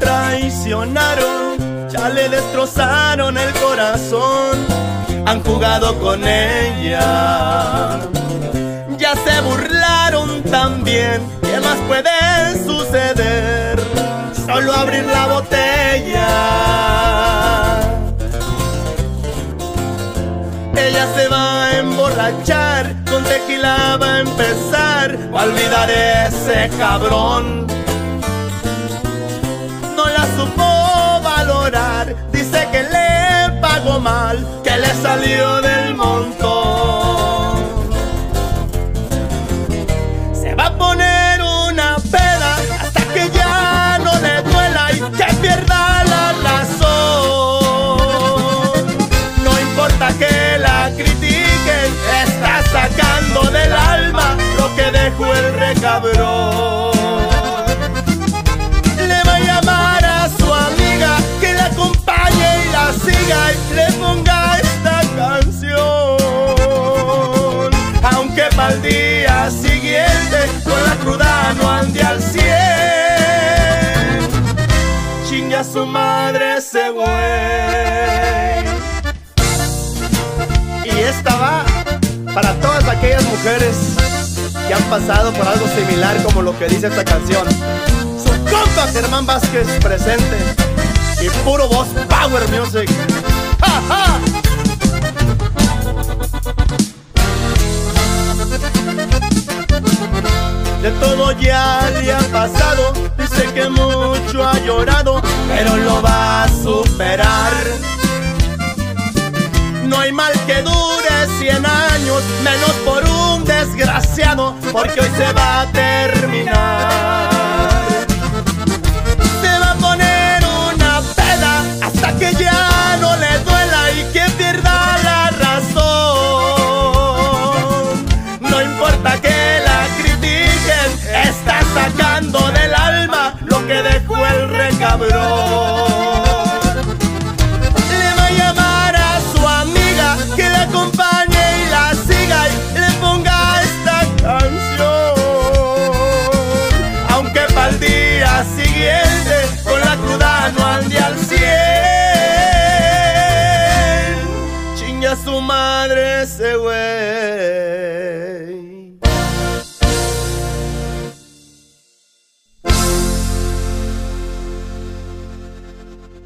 traicionaron, ya le destrozaron el corazón, han jugado con ella. Ya se burlaron también, ¿qué más puede suceder? Solo abrir la botella. Ella se va a emborrachar, con tequila va a empezar, a olvidar ese cabrón supo valorar. Dice que le pagó mal, que le salió del montón. Se va a poner una peda hasta que ya no le duela y que pierda la razón. No importa que la critiquen, está sacando del alma lo que dejó el recabrón. Aunque para el día siguiente con la cruda no ande al cien. Chingue a su madre ese güey. Y esta va para todas aquellas mujeres que han pasado por algo similar como lo que dice esta canción. Su compa Germán Vázquez presente y puro voz power music. De todo ya le ha pasado, dice que mucho ha llorado, pero lo va a superar. No hay mal que dure 100 años, menos por un desgraciado, porque hoy se va a terminar. siguiente con la cruda no ande al cien. Chinga su madre ese güey.